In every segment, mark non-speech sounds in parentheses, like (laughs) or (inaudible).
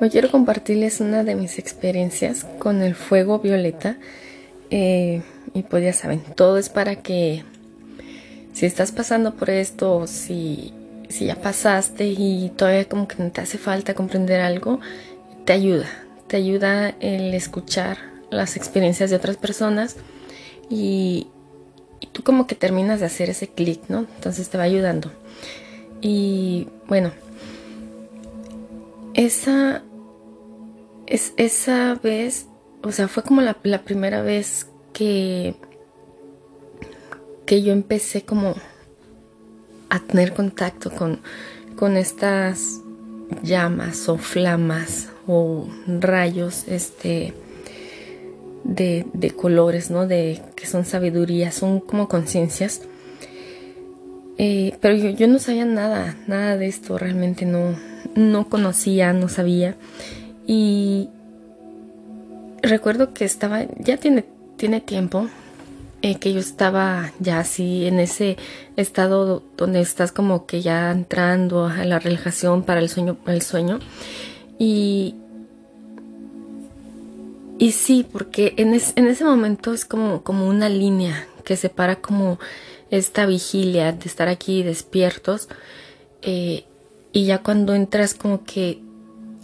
Hoy quiero compartirles una de mis experiencias con el fuego violeta. Eh, y pues ya saben, todo es para que si estás pasando por esto, si, si ya pasaste y todavía como que te hace falta comprender algo, te ayuda. Te ayuda el escuchar las experiencias de otras personas y, y tú como que terminas de hacer ese clic, ¿no? Entonces te va ayudando. Y bueno, esa, es, esa vez, o sea, fue como la, la primera vez que, que yo empecé como a tener contacto con, con estas llamas o flamas o rayos este de, de, colores, ¿no? De que son sabiduría, son como conciencias. Eh, pero yo, yo, no sabía nada, nada de esto, realmente no, no conocía, no sabía. Y recuerdo que estaba, ya tiene, tiene tiempo, eh, que yo estaba ya así en ese estado donde estás como que ya entrando a la relajación para el sueño, el sueño. Y, y sí, porque en, en ese momento es como, como una línea que separa como esta vigilia de estar aquí despiertos eh, y ya cuando entras como que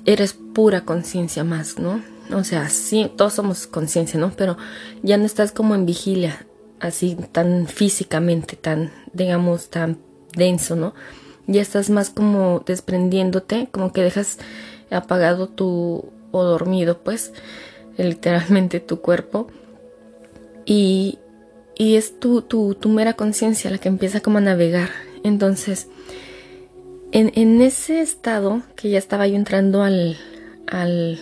eres pura conciencia más, ¿no? O sea, sí, todos somos conciencia, ¿no? Pero ya no estás como en vigilia, así tan físicamente, tan, digamos, tan denso, ¿no? Ya estás más como desprendiéndote, como que dejas apagado tu, o dormido, pues, literalmente tu cuerpo. Y, y es tu, tu, tu mera conciencia la que empieza como a navegar. Entonces, en, ese estado que ya estaba yo entrando al, al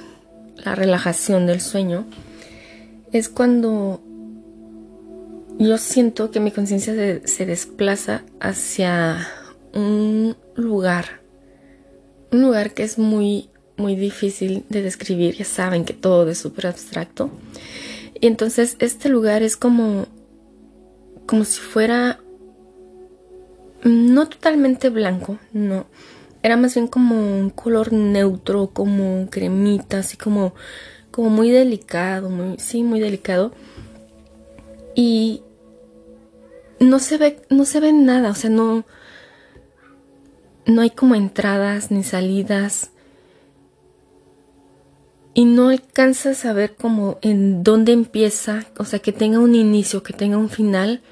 la relajación del sueño, es cuando yo siento que mi conciencia se, se, desplaza hacia un lugar, un lugar que es muy, muy difícil de describir, ya saben que todo es súper abstracto. Y entonces este lugar es como, como si fuera no totalmente blanco, no. Era más bien como un color neutro, como cremita, así como, como muy delicado, sí, muy delicado. Y no se ve, no se ve nada, o sea, no, no hay como entradas ni salidas. Y no alcanzas a ver como en dónde empieza, o sea, que tenga un inicio, que tenga un final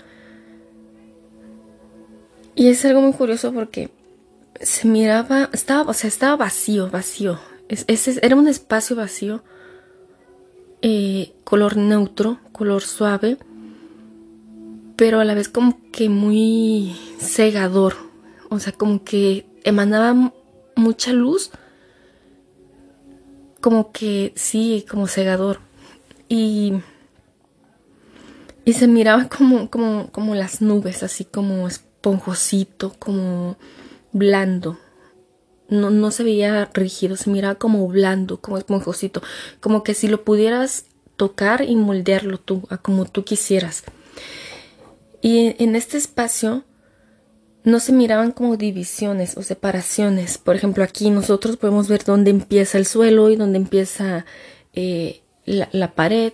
y es algo muy curioso porque se miraba, estaba, o sea, estaba vacío, vacío. ese era un espacio vacío, eh, color neutro, color suave, pero a la vez como que muy cegador. O sea, como que emanaba mucha luz, como que sí, como cegador. Y, y se miraba como, como, como las nubes, así como esponjosito, como blando. No, no se veía rígido, se miraba como blando, como esponjosito, como que si lo pudieras tocar y moldearlo tú, a como tú quisieras. Y en este espacio no se miraban como divisiones o separaciones. Por ejemplo, aquí nosotros podemos ver dónde empieza el suelo y dónde empieza eh, la, la, pared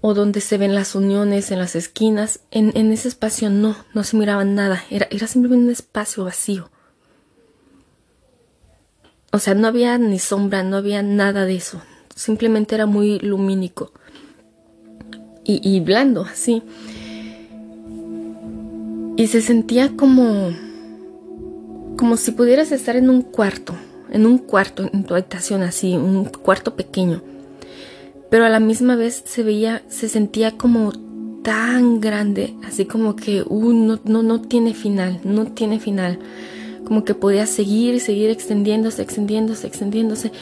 o donde se ven las uniones en las esquinas, en, en ese espacio no, no se miraba nada, era, era simplemente un espacio vacío. O sea, no había ni sombra, no había nada de eso, simplemente era muy lumínico y, y blando, así. Y se sentía como, como si pudieras estar en un cuarto, en un cuarto, en tu habitación así, un cuarto pequeño pero a la misma vez se veía, se sentía como tan grande, así como que, uh, no, no, no tiene final, no tiene final. Como que podía seguir y seguir extendiéndose, extendiéndose, extendiéndose.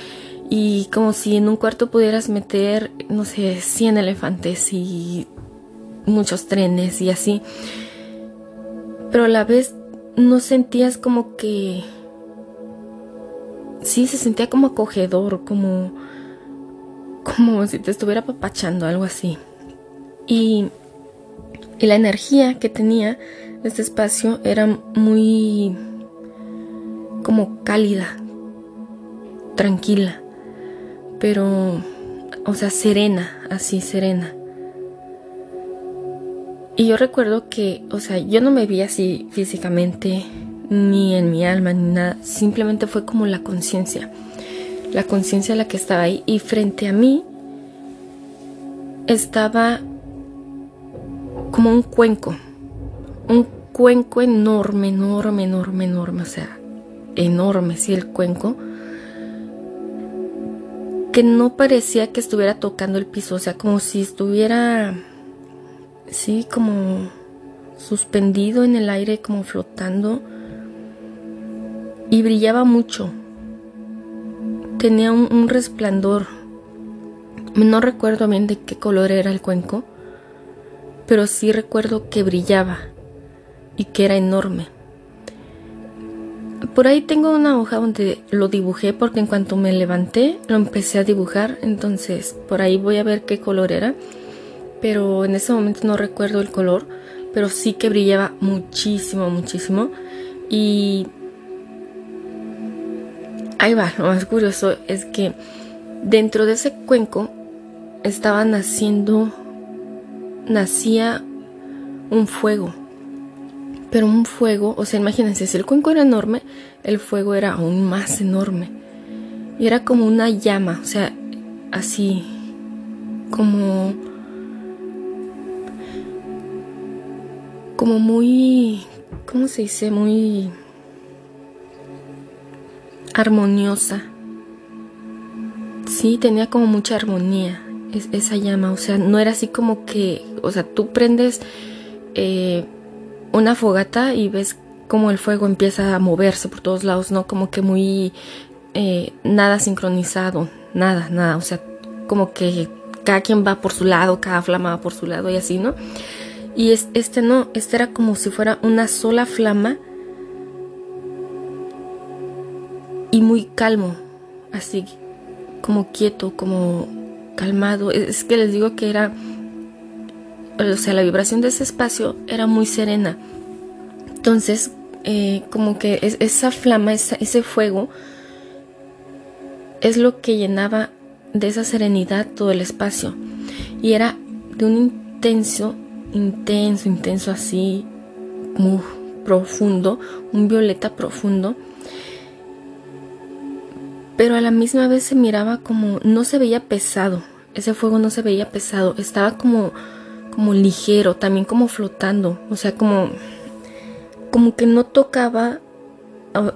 Y como si en un cuarto pudieras meter, no sé, 100 elefantes y muchos trenes y así. Pero a la vez no sentías como que... Sí, se sentía como acogedor, como como si te estuviera papachando, algo así. Y, y la energía que tenía este espacio era muy como cálida. tranquila, pero, o sea, serena, así serena. Y yo recuerdo que, o sea, yo no me vi así físicamente, ni en mi alma, ni nada, simplemente fue como la conciencia, la conciencia la que estaba ahí y frente a mí estaba como un cuenco, un cuenco enorme, enorme, enorme, enorme, o sea, enorme, sí, el cuenco, que no parecía que estuviera tocando el piso, o sea, como si estuviera, sí, como suspendido en el aire, como flotando, y brillaba mucho. Tenía un, resplandor. No recuerdo bien de qué color era el cuenco, pero sí recuerdo que brillaba y que era enorme. Por ahí tengo una hoja donde lo dibujé porque en cuanto me levanté lo empecé a dibujar, entonces por ahí voy a ver qué color era, pero en ese momento no recuerdo el color, pero sí que brillaba muchísimo, muchísimo y ahí va, lo más curioso es que dentro de ese cuenco estaba naciendo, nacía un fuego pero un fuego, o sea, imagínense, si el cuenco era enorme, el fuego era aún más enorme. Y era como una llama, o sea, así, como... Como muy... ¿Cómo se dice? Muy... Armoniosa. Sí, tenía como mucha armonía esa llama, o sea, no era así como que, o sea, tú prendes... Eh, una fogata y ves como el fuego empieza a moverse por todos lados, ¿no? Como que muy eh, nada sincronizado, nada, nada, o sea, como que cada quien va por su lado, cada flama va por su lado y así, ¿no? Y este no, este era como si fuera una sola flama y muy calmo, así como quieto, como calmado. Es que les digo que era o sea, la vibración de ese espacio era muy serena. Entonces, eh, como que esa flama, ese fuego, es lo que llenaba de esa serenidad todo el espacio. Y era de un intenso, intenso, intenso así, muy profundo, un violeta profundo. Pero a la misma vez se miraba como, no se veía pesado, ese fuego no se veía pesado, estaba como como ligero, también como flotando, o sea, como, como que no tocaba,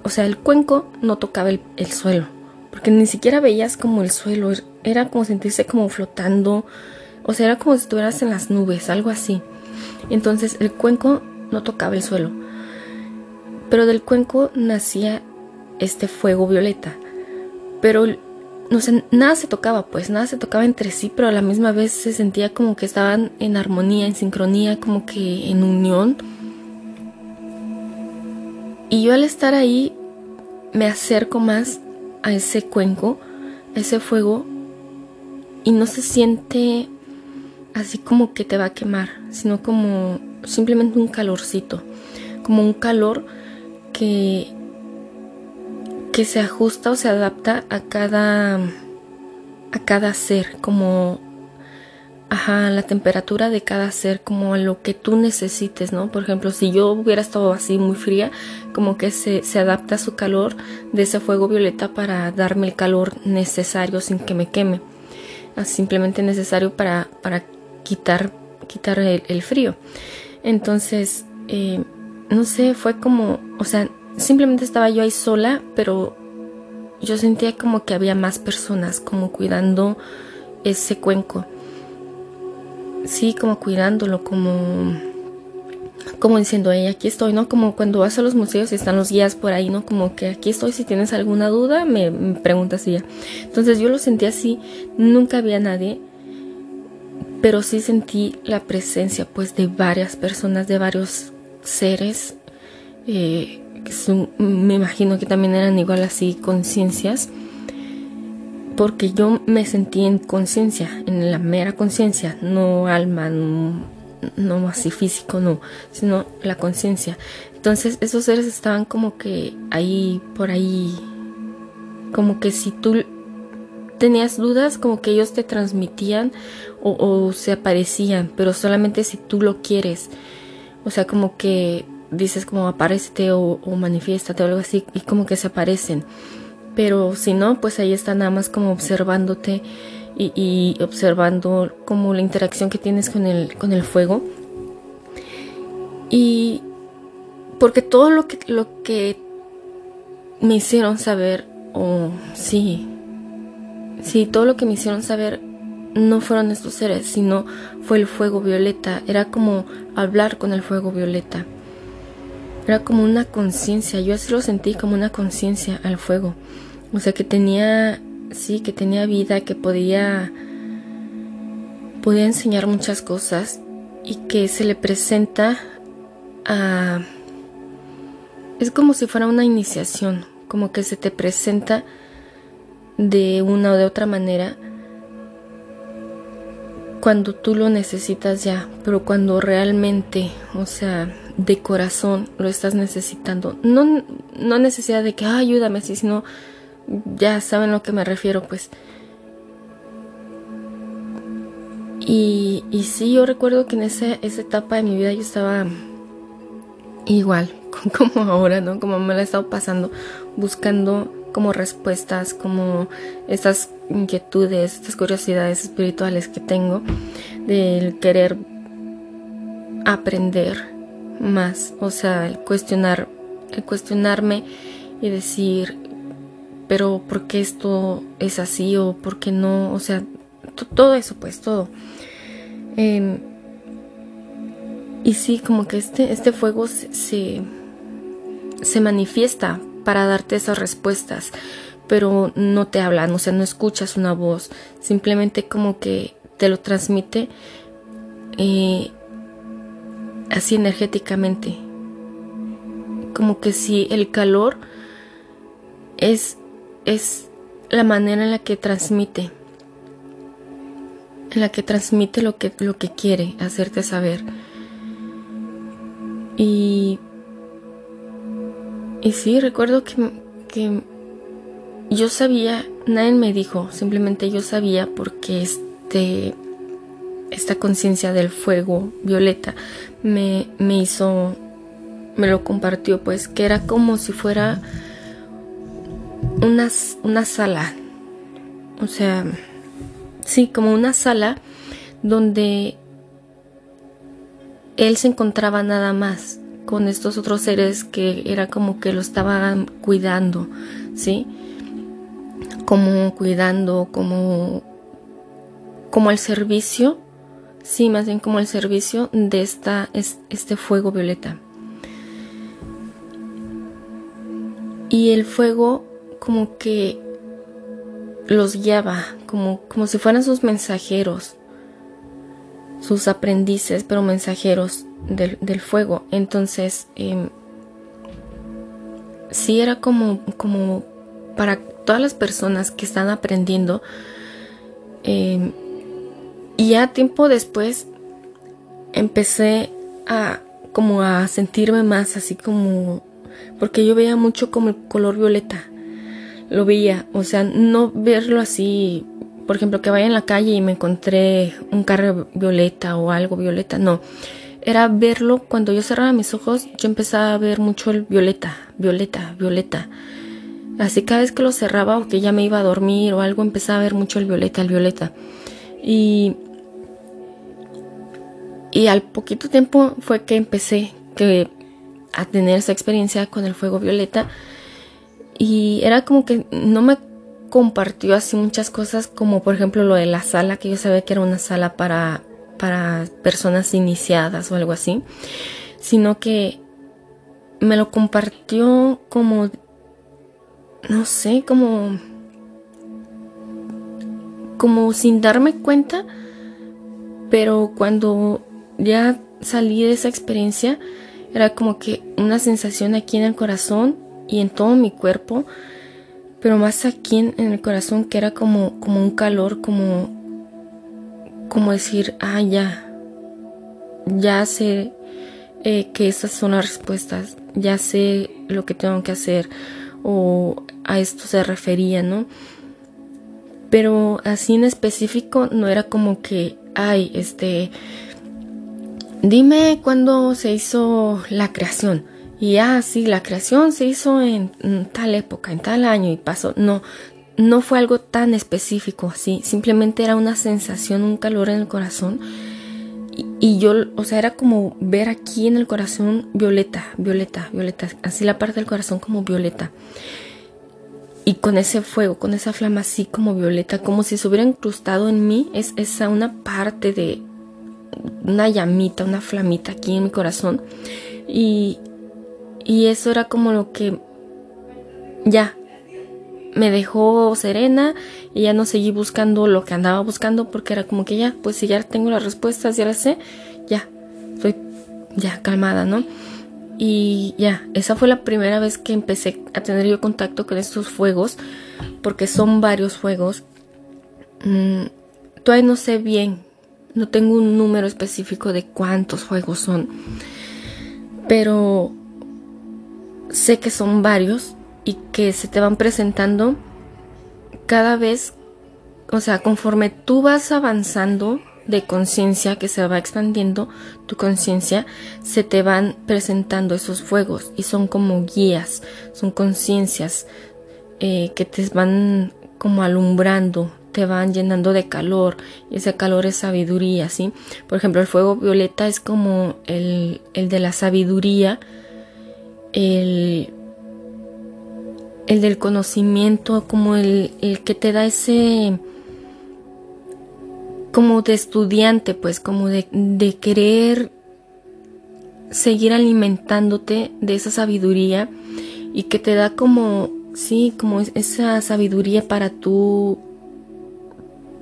o, sea, el cuenco no tocaba el, suelo, porque ni siquiera veías como el suelo, er, era como sentirse como flotando, o sea, era como si estuvieras en las nubes, algo así. Entonces el cuenco no tocaba el suelo, pero del cuenco nacía este fuego violeta, pero no sé, nada se tocaba, pues nada se tocaba entre sí, pero a la misma vez se sentía como que estaban en armonía, en sincronía, como que en unión. Y yo al estar ahí me acerco más a ese cuenco, a ese fuego, y no se siente así como que te va a quemar, sino como simplemente un calorcito, como un calor que que se ajusta o se adapta a cada a cada ser, como ajá, la temperatura de cada ser, como a lo que tú necesites, ¿no? Por ejemplo, si yo hubiera estado así muy fría, como que se, se adapta a su calor de ese fuego violeta para darme el calor necesario sin que me queme. Simplemente necesario para, para quitar, quitar el, frío. Entonces, eh, no sé, fue como, o sea, simplemente estaba yo ahí sola, pero yo sentía como que había más personas como cuidando ese cuenco. Sí, como cuidándolo, como como diciendo, hey, aquí estoy, ¿no? Como cuando vas a los museos y están los guías por ahí, ¿no? Como que aquí estoy, si tienes alguna duda, me, preguntas y ya. Entonces yo lo sentí así, nunca había nadie, pero sí sentí la presencia, pues, de varias personas, de varios seres, eh, me imagino que también eran igual así conciencias, porque yo me sentí en conciencia, en la mera conciencia, no alma, no, así físico, no, sino la conciencia. Entonces esos seres estaban como que ahí, por ahí, como que si tú tenías dudas, como que ellos te transmitían o, se aparecían, pero solamente si tú lo quieres. O sea, como que dices como aparecete o, o manifiéstate o algo así y como que se aparecen. Pero si no, pues ahí está nada más como observándote y, y, observando como la interacción que tienes con el, con el fuego. Y porque todo lo que, lo que me hicieron saber, o sí, sí, todo lo que me hicieron saber no fueron estos seres, sino fue el fuego violeta. Era como hablar con el fuego violeta. Era como una conciencia. Yo así lo sentí como una conciencia al fuego. O sea, que tenía, sí, que tenía vida, que podía, podía enseñar muchas cosas y que se le presenta a... Es como si fuera una iniciación, como que se te presenta de una o de otra manera cuando tú lo necesitas ya, pero cuando realmente, o sea, de corazón lo estás necesitando. No, no necesidad de que ah, ayúdame así, sino ya saben a lo que me refiero, pues. Y, y sí, yo recuerdo que en esa, esa etapa de mi vida yo estaba igual, (laughs) como ahora, ¿no? Como me la he estado pasando, buscando como respuestas, como estas inquietudes, estas curiosidades espirituales que tengo del querer aprender más, o sea, el cuestionar, el cuestionarme y decir, pero ¿por qué esto es así o por qué no? O sea, todo eso, pues, todo. Em, y sí, como que este, este fuego se, se manifiesta para darte esas respuestas, pero no te hablan, o sea, no escuchas una voz, simplemente como que te lo transmite eh, así energéticamente. Como que si el calor es, es la manera en la que transmite, en la que transmite lo que, lo que quiere hacerte saber. Y y sí, recuerdo que, que yo sabía, nadie me dijo, simplemente yo sabía porque este, esta conciencia del fuego violeta me, me hizo, me lo compartió, pues que era como si fuera una, una sala, o sea, sí, como una sala donde él se encontraba nada más con estos otros seres que era como que lo estaban cuidando, ¿sí? Como cuidando, como como el servicio, sí, más bien como el servicio de esta este fuego violeta. Y el fuego como que los guiaba, como, como si fueran sus mensajeros, sus aprendices, pero mensajeros del, fuego. Entonces, eh, sí era como, como para todas las personas que están aprendiendo. Em, y ya tiempo después empecé a como a sentirme más así como porque yo veía mucho como el color violeta lo veía o sea no verlo así por ejemplo que vaya en la calle y me encontré un carro violeta o algo violeta no era verlo, cuando yo cerraba mis ojos, yo empezaba a ver mucho el violeta, violeta, violeta. Así cada vez que lo cerraba o que ya me iba a dormir o algo, empezaba a ver mucho el violeta, el violeta. Y, y al poquito tiempo fue que empecé que, a tener esa experiencia con el fuego violeta. Y era como que no me compartió así muchas cosas como por ejemplo lo de la sala, que yo sabía que era una sala para para personas iniciadas o algo así, sino que me lo compartió como, no sé, como, como sin darme cuenta, pero cuando ya salí de esa experiencia, era como que una sensación aquí en el corazón y en todo mi cuerpo, pero más aquí en, el corazón que era como, como un calor, como, como decir, ah, ya, ya sé eh, que esas son las respuestas, ya sé lo que tengo que hacer, o a esto se refería, ¿no? Pero así en específico no era como que, ay, este, dime cuándo se hizo la creación. Y ah, sí, la creación se hizo en, tal época, en tal año y pasó. No, no fue algo tan específico así. Simplemente era una sensación, un calor en el corazón. Y, y, yo, o sea, era como ver aquí en el corazón violeta, violeta, violeta. Así la parte del corazón como violeta. Y con ese fuego, con esa flama así como violeta, como si se hubiera incrustado en mí. Es esa una parte de una llamita, una flamita aquí en mi corazón. Y, y eso era como lo que ya me dejó serena y ya no seguí buscando lo que andaba buscando porque era como que ya, pues si ya tengo las respuestas, ya las sé, ya, estoy ya calmada, ¿no? Y ya, esa fue la primera vez que empecé a tener yo contacto con estos fuegos, porque son varios fuegos. Mm, todavía no sé bien, no tengo un número específico de cuántos fuegos son, pero sé que son varios y que se te van presentando cada vez, o sea, conforme tú vas avanzando de conciencia que se va expandiendo tu conciencia, se te van presentando esos fuegos y son como guías, son conciencias eh, que te van como alumbrando, te van llenando de calor y ese calor es sabiduría, ¿sí? Por ejemplo, el fuego violeta es como el, el de la sabiduría, el, el del conocimiento, como el, el, que te da ese, como de estudiante, pues, como de, de querer seguir alimentándote de esa sabiduría y que te da como, sí, como esa sabiduría para tú,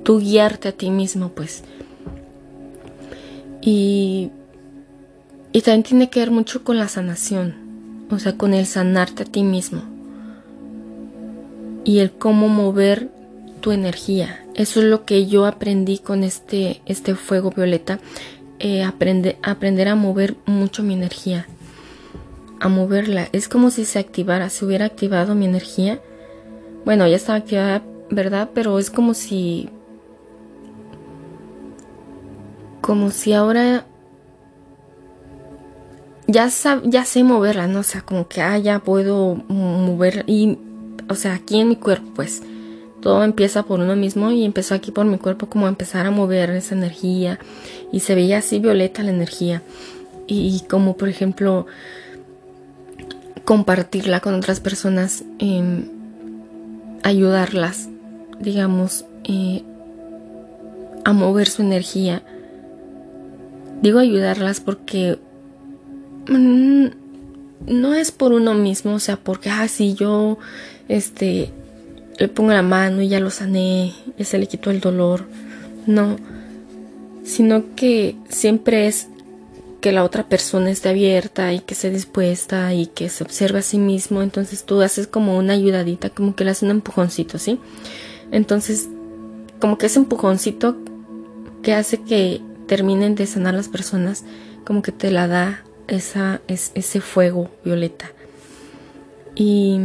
tú guiarte a ti mismo, pues. Y, y también tiene que ver mucho con la sanación o sea, con el sanarte a ti mismo y el cómo mover tu energía. Eso es lo que yo aprendí con este, este fuego violeta. Eh, aprende, aprender a mover mucho mi energía. A moverla. Es como si se activara, se hubiera activado mi energía. Bueno, ya estaba activada, ¿verdad? Pero es como si... Como si ahora ya, ya sé moverla, ¿no? O sea, como que, ah, ya puedo mover y, o sea, aquí en mi cuerpo, pues, todo empieza por uno mismo y empezó aquí por mi cuerpo como a empezar a mover esa energía y se veía así violeta la energía y, como por ejemplo compartirla con otras personas, em, ayudarlas, digamos, eh, a mover su energía. Digo ayudarlas porque Mm, no es por uno mismo, o sea, porque, ah, si yo, este, le pongo la mano y ya lo sané, ya se le quitó el dolor. No, sino que siempre es que la otra persona esté abierta y que esté dispuesta y que se observe a sí mismo. Entonces tú haces como una ayudadita, como que le haces un empujoncito, ¿sí? Entonces, como que ese empujoncito que hace que terminen de sanar las personas, como que te la da esa, es, ese fuego violeta. Y,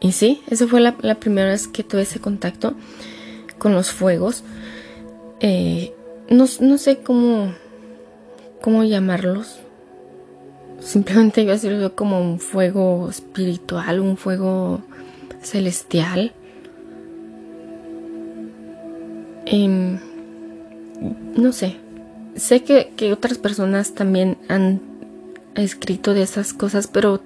y sí, esa fue la, primera vez que tuve ese contacto con los fuegos. Eh, no, sé cómo, cómo llamarlos. Simplemente yo así lo veo como un fuego espiritual, un fuego celestial. Em, no sé, sé que, otras personas también han escrito de esas cosas, pero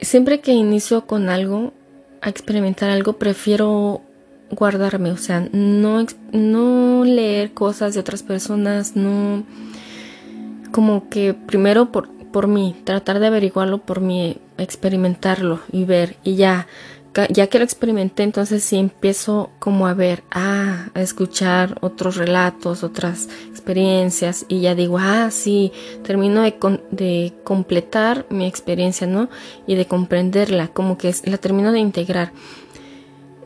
siempre que inicio con algo, a experimentar algo, prefiero guardarme, o sea, no, no leer cosas de otras personas, no como que primero por, por mí, tratar de averiguarlo por mí, experimentarlo y ver y ya ya que lo experimenté, entonces sí empiezo como a ver, ah, a escuchar otros relatos, otras experiencias y ya digo, ah, sí, termino de, de completar mi experiencia, ¿no? Y de comprenderla, como que la termino de integrar.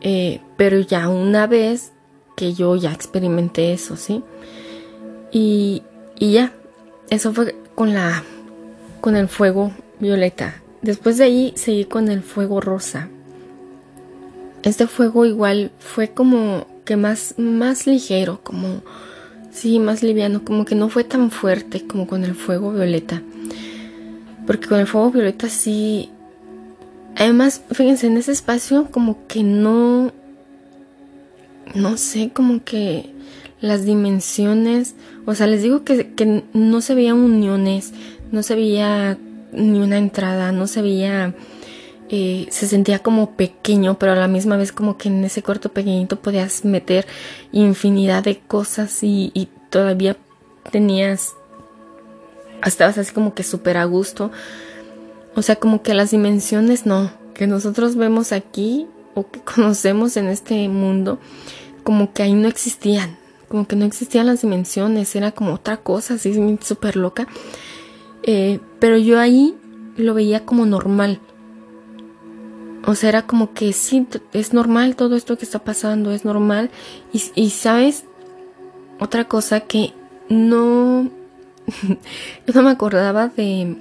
Eh, pero ya una vez que yo ya experimenté eso, ¿sí? Y, y ya, eso fue con la, con el fuego violeta después de ahí seguí con el fuego rosa. Este fuego igual fue como que más, más ligero, como, sí, más liviano, como que no fue tan fuerte como con el fuego violeta. Porque con el fuego violeta sí... Además, fíjense, en ese espacio como que no... No sé, como que las dimensiones... O sea, les digo que, que no se veían uniones, no se veía ni una entrada, no se veía... Se sentía como pequeño, pero a la misma vez como que en ese cuarto pequeñito podías meter infinidad de cosas y, y todavía tenías estabas así como que súper a gusto. O sea, como que las dimensiones no, que nosotros vemos aquí o que (laughs) conocemos en este mundo, como que ahí no existían, como que no existían las dimensiones, era como otra cosa, así súper loca. Eh, pero yo ahí lo veía como normal. O sea, era como que sí, es normal todo esto que está pasando, es normal. Y, sabes, otra cosa que no yo (laughs) no me acordaba de,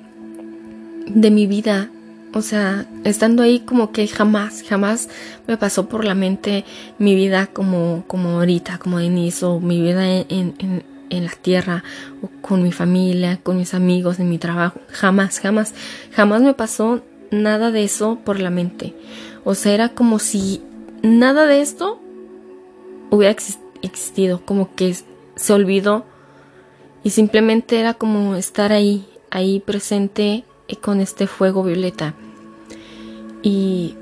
de mi vida. O sea, estando ahí como que jamás, jamás me pasó por la mente mi vida como, como ahorita, como Denise, o mi vida en, en, en la tierra, o con mi familia, con mis amigos, en mi trabajo. Jamás, jamás, jamás me pasó nada de eso por la mente. O sea, era como si nada de esto hubiera existido, como que se olvidó y simplemente era como estar ahí, ahí presente con este fuego violeta. Y,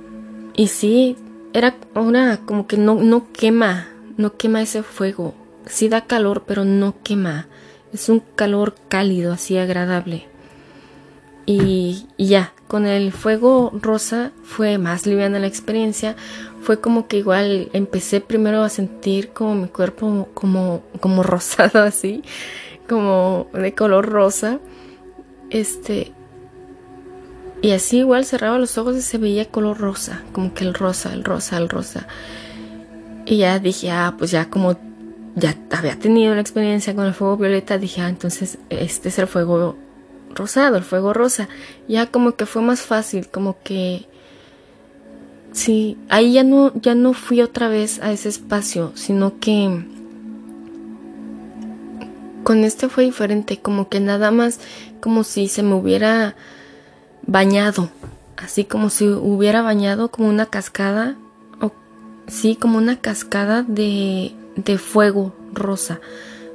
y sí, era una como que no, no quema, no quema ese fuego. Sí da calor, pero no quema. Es un calor cálido, así agradable. Y, ya, con el fuego rosa fue más liviana la experiencia. Fue como que igual empecé primero a sentir como mi cuerpo como, como (laughs) rosado así como de color rosa. Este. Y así igual cerraba los ojos y se veía color rosa, como que el rosa, el rosa, el rosa. Y ya dije, ah, pues ya como ya había tenido la experiencia con el fuego violeta, dije, ah, entonces este es el fuego rosado, el fuego rosa. Ya como que fue más fácil, como que sí, ahí ya no ya no fui otra vez a ese espacio, sino que con este fue diferente, como que nada más como si se me hubiera bañado, así como si hubiera bañado como una cascada, o sí, como una cascada de, de fuego rosa,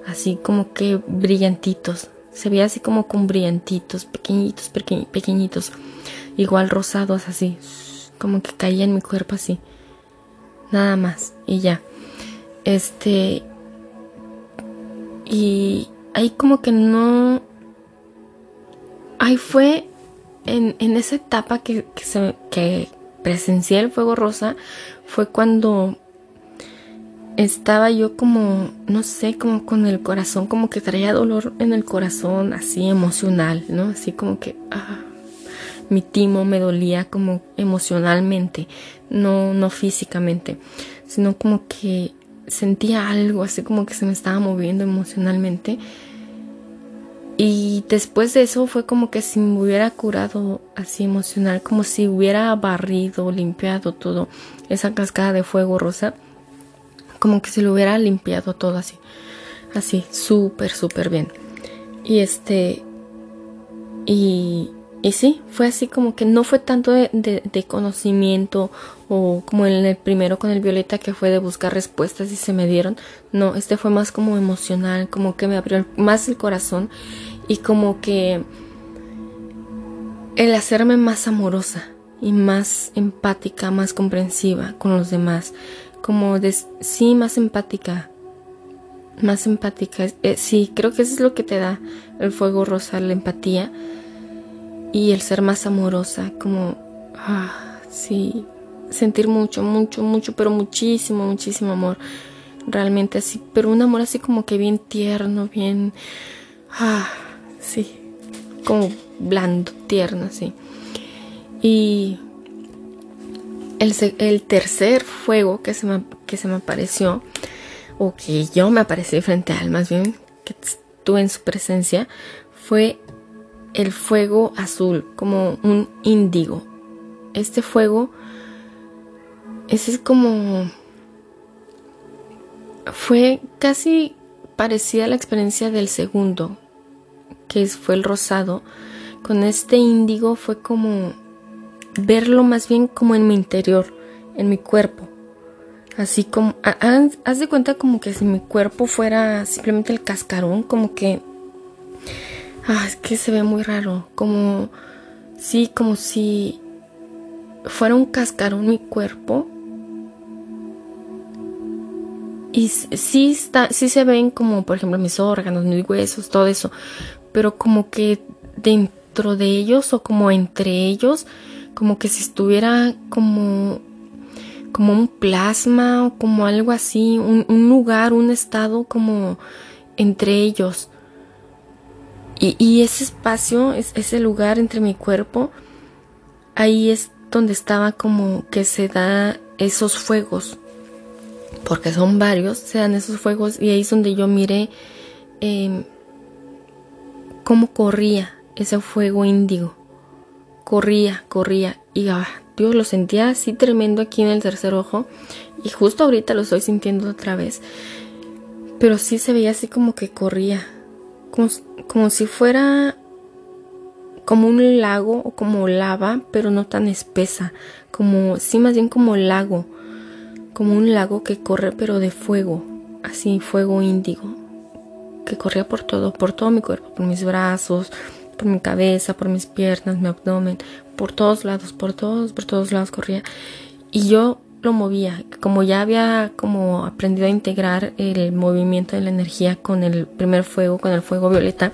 así como que brillantitos, se veía así como con brillantitos, pequeñitos, pequeñitos, igual rosados así, como que caía en mi cuerpo así, nada más, y ya, este, y ahí como que no... Ahí fue en, en esa etapa que, que, que presencié el fuego rosa, fue cuando estaba yo como, no sé, como con el corazón, como que traía dolor en el corazón, así emocional, ¿no? Así como que ah, mi timo me dolía como emocionalmente, no, no físicamente, sino como que sentía algo, así como que se me estaba moviendo emocionalmente. Y después de eso fue como que si me hubiera curado así emocional, como si hubiera barrido, limpiado todo, esa cascada de fuego rosa, como que se lo hubiera limpiado todo así, así, súper, súper bien. Y este, y y sí, fue así como que no fue tanto de, conocimiento o como en el primero con el Violeta que fue de buscar respuestas y se me dieron. No, este fue más como emocional, como que me abrió más el corazón y como que el hacerme más amorosa y más empática, más comprensiva con los demás. Como de, sí, más empática. Más empática. Eh, sí, creo que eso es lo que te da el fuego rosa, la empatía y el ser más amorosa, como, ah, sí, sentir mucho, mucho, mucho, pero muchísimo, muchísimo amor, realmente así, pero un amor así como que bien tierno, bien, ah, sí, como blando, tierno, sí. Y el, tercer fuego que se, me, que se me apareció, o que yo me aparecí frente a él, más bien, que estuve en su presencia, fue el fuego azul, como un índigo. Este fuego, ese es como... Fue casi parecida a la experiencia del segundo, que fue el rosado. Con este índigo fue como verlo más bien como en mi interior, en mi cuerpo. Así como, haz de cuenta como que si mi cuerpo fuera simplemente el cascarón, como que... Ah, es que se ve muy raro, como... Sí, como si fuera un cascarón mi cuerpo. Y sí, está, sí se ven como, por ejemplo, mis órganos, mis huesos, todo eso. Pero como que dentro de ellos o como entre ellos, como que si estuviera como como un plasma o como algo así, un, lugar, un estado como entre ellos. Y, ese espacio, ese lugar entre mi cuerpo, ahí es donde estaba como que se da esos fuegos, porque son varios, se dan esos fuegos y ahí es donde yo miré em, cómo corría ese fuego índigo, corría, corría y ah, yo lo sentía así tremendo aquí en el tercer ojo y justo ahorita lo estoy sintiendo otra vez. Pero sí se veía así como que corría, como, como si fuera como un lago o como lava, pero no tan espesa, como sí más bien como lago, como un lago que corre pero de fuego, así fuego índigo, que corría por todo, por todo mi cuerpo, por mis brazos, por mi cabeza, por mis piernas, mi abdomen, por todos lados, por todos, por todos lados corría. Y yo lo movía, como ya había como aprendido a integrar el movimiento de la energía con el primer fuego, con el fuego violeta,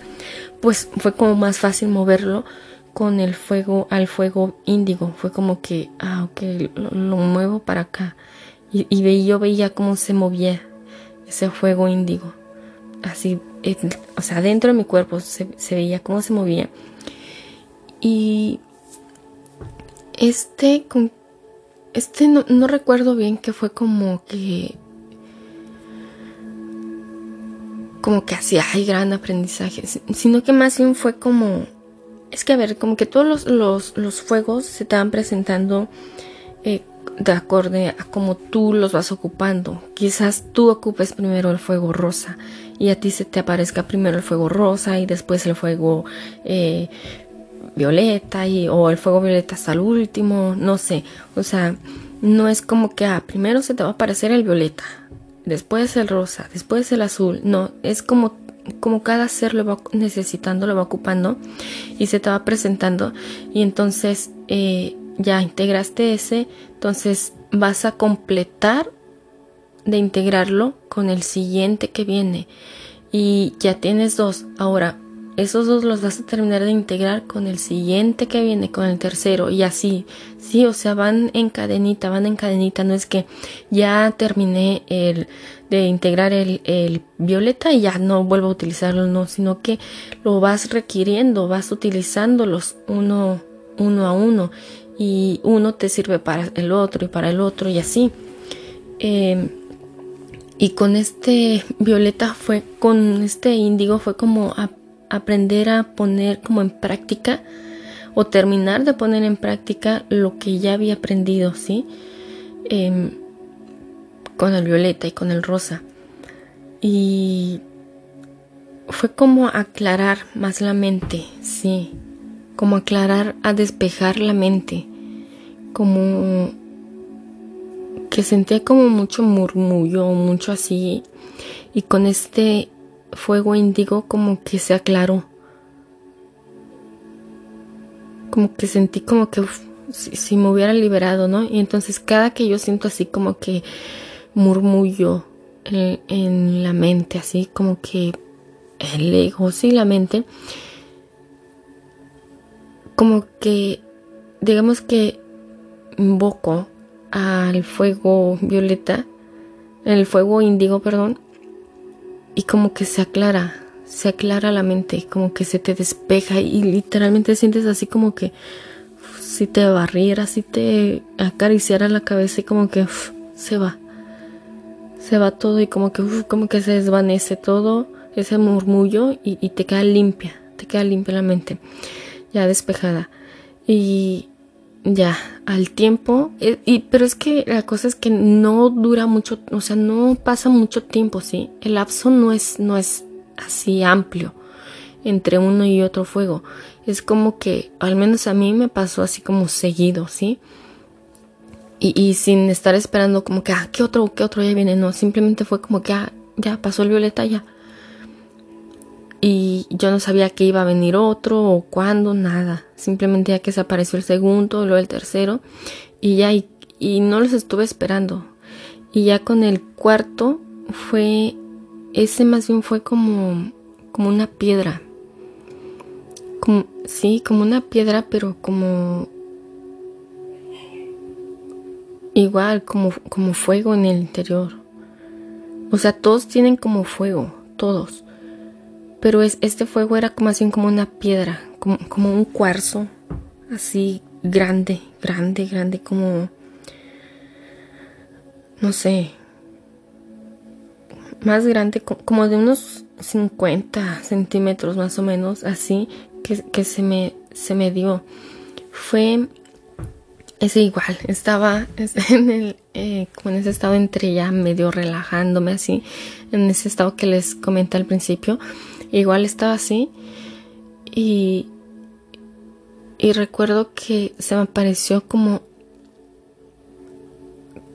pues fue como más fácil moverlo con el fuego al fuego índigo. Fue como que, ah, ok, lo, muevo para acá. Y, y yo veía cómo se movía ese fuego índigo. Así, o sea, dentro de mi cuerpo se, veía cómo se movía. Y este, este no, recuerdo bien que fue como que como que hacía hay gran aprendizaje, sino que más bien fue como, es que a ver, como que todos los, los, fuegos se estaban presentando eh, de acorde a como tú los vas ocupando. Quizás tú ocupes primero el fuego rosa y a ti se te aparezca primero el fuego rosa y después el fuego eh, violeta y, o el fuego violeta hasta el último, no sé. O sea, no es como que ah, primero se te va a aparecer el violeta, después el rosa, después el azul. No, es como, como cada ser lo va necesitando, lo va ocupando y se te va presentando. Y entonces eh, ya integraste ese, entonces vas a completar de integrarlo con el siguiente que viene. Y ya tienes dos. Ahora, esos dos los vas a terminar de integrar con el siguiente que viene, con el tercero, y así, sí, o sea, van en cadenita, van en cadenita, no es que ya terminé el de integrar el, violeta y ya no vuelvo a utilizarlo, no, sino que lo vas requiriendo, vas utilizándolos uno, uno a uno, y uno te sirve para el otro y para el otro, y así. Em, y con este violeta fue, con este índigo fue como aprender a poner como en práctica o terminar de poner en práctica lo que ya había aprendido, ¿sí? Em, con el violeta y con el rosa. Y fue como aclarar más la mente, sí, como aclarar, a despejar la mente, como que sentía como mucho murmullo, mucho así, y con este fuego índigo como que se aclaró. Como que sentí como que si, me hubiera liberado, ¿no? Y entonces cada que yo siento así como que murmullo en, en la mente, así como que el ego, sí, la mente, como que, digamos que invoco al fuego violeta, el fuego índigo, perdón, y como que se aclara, se aclara la mente, como que se te despeja y literalmente sientes así como que si te barriera, si te acariciara la cabeza y como que se va. Se va todo y como que como que se desvanece todo ese murmullo y, te queda limpia, te queda limpia la mente, ya despejada. Y ya, al tiempo, eh, y, pero es que la cosa es que no dura mucho, o sea, no pasa mucho tiempo, ¿sí? El lapso no es, no es así amplio entre uno y otro fuego. Es como que, al menos a mí me pasó así como seguido, ¿sí? Y, y sin estar esperando como que, ah, ¿qué otro, qué otro ya viene? No, simplemente fue como que, ah, ya pasó el violeta, ya. Y yo no sabía que iba a venir otro o cuándo, nada. Simplemente ya que se apareció el segundo, luego el tercero. Y ya, y, no los estuve esperando. Y ya con el cuarto fue, ese más bien fue como, como una piedra. Como, sí, como una piedra, pero como igual, como, como fuego en el interior. O sea, todos tienen como fuego, todos. Pero es, este fuego era como así como una piedra, como, como un cuarzo, así grande, grande, grande, como, no sé, más grande, como de unos 50 centímetros más o menos, así, que, que se, me, se me dio. Fue ese igual, estaba (laughs) en el, eh, como en ese estado entre ya medio relajándome así, en ese estado que les comenté al principio, igual estaba así y, y recuerdo que se me apareció como,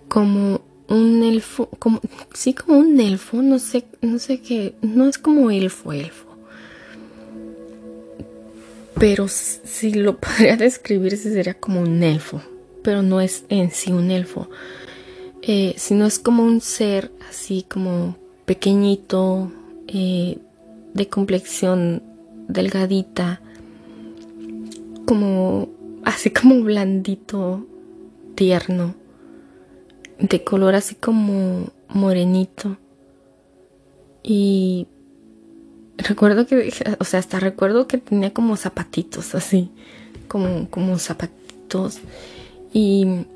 como un elfo, como, sí, como un elfo, no sé, no sé qué, no es como elfo, elfo. Pero si lo (laughs) podría describir, sería como un elfo pero no es en sí un elfo, eh, sino es como un ser así como pequeñito, eh, de complexión delgadita, como así como blandito, tierno, de color así como morenito. Y recuerdo que, o sea, hasta recuerdo que tenía como zapatitos así, como, como zapatitos y,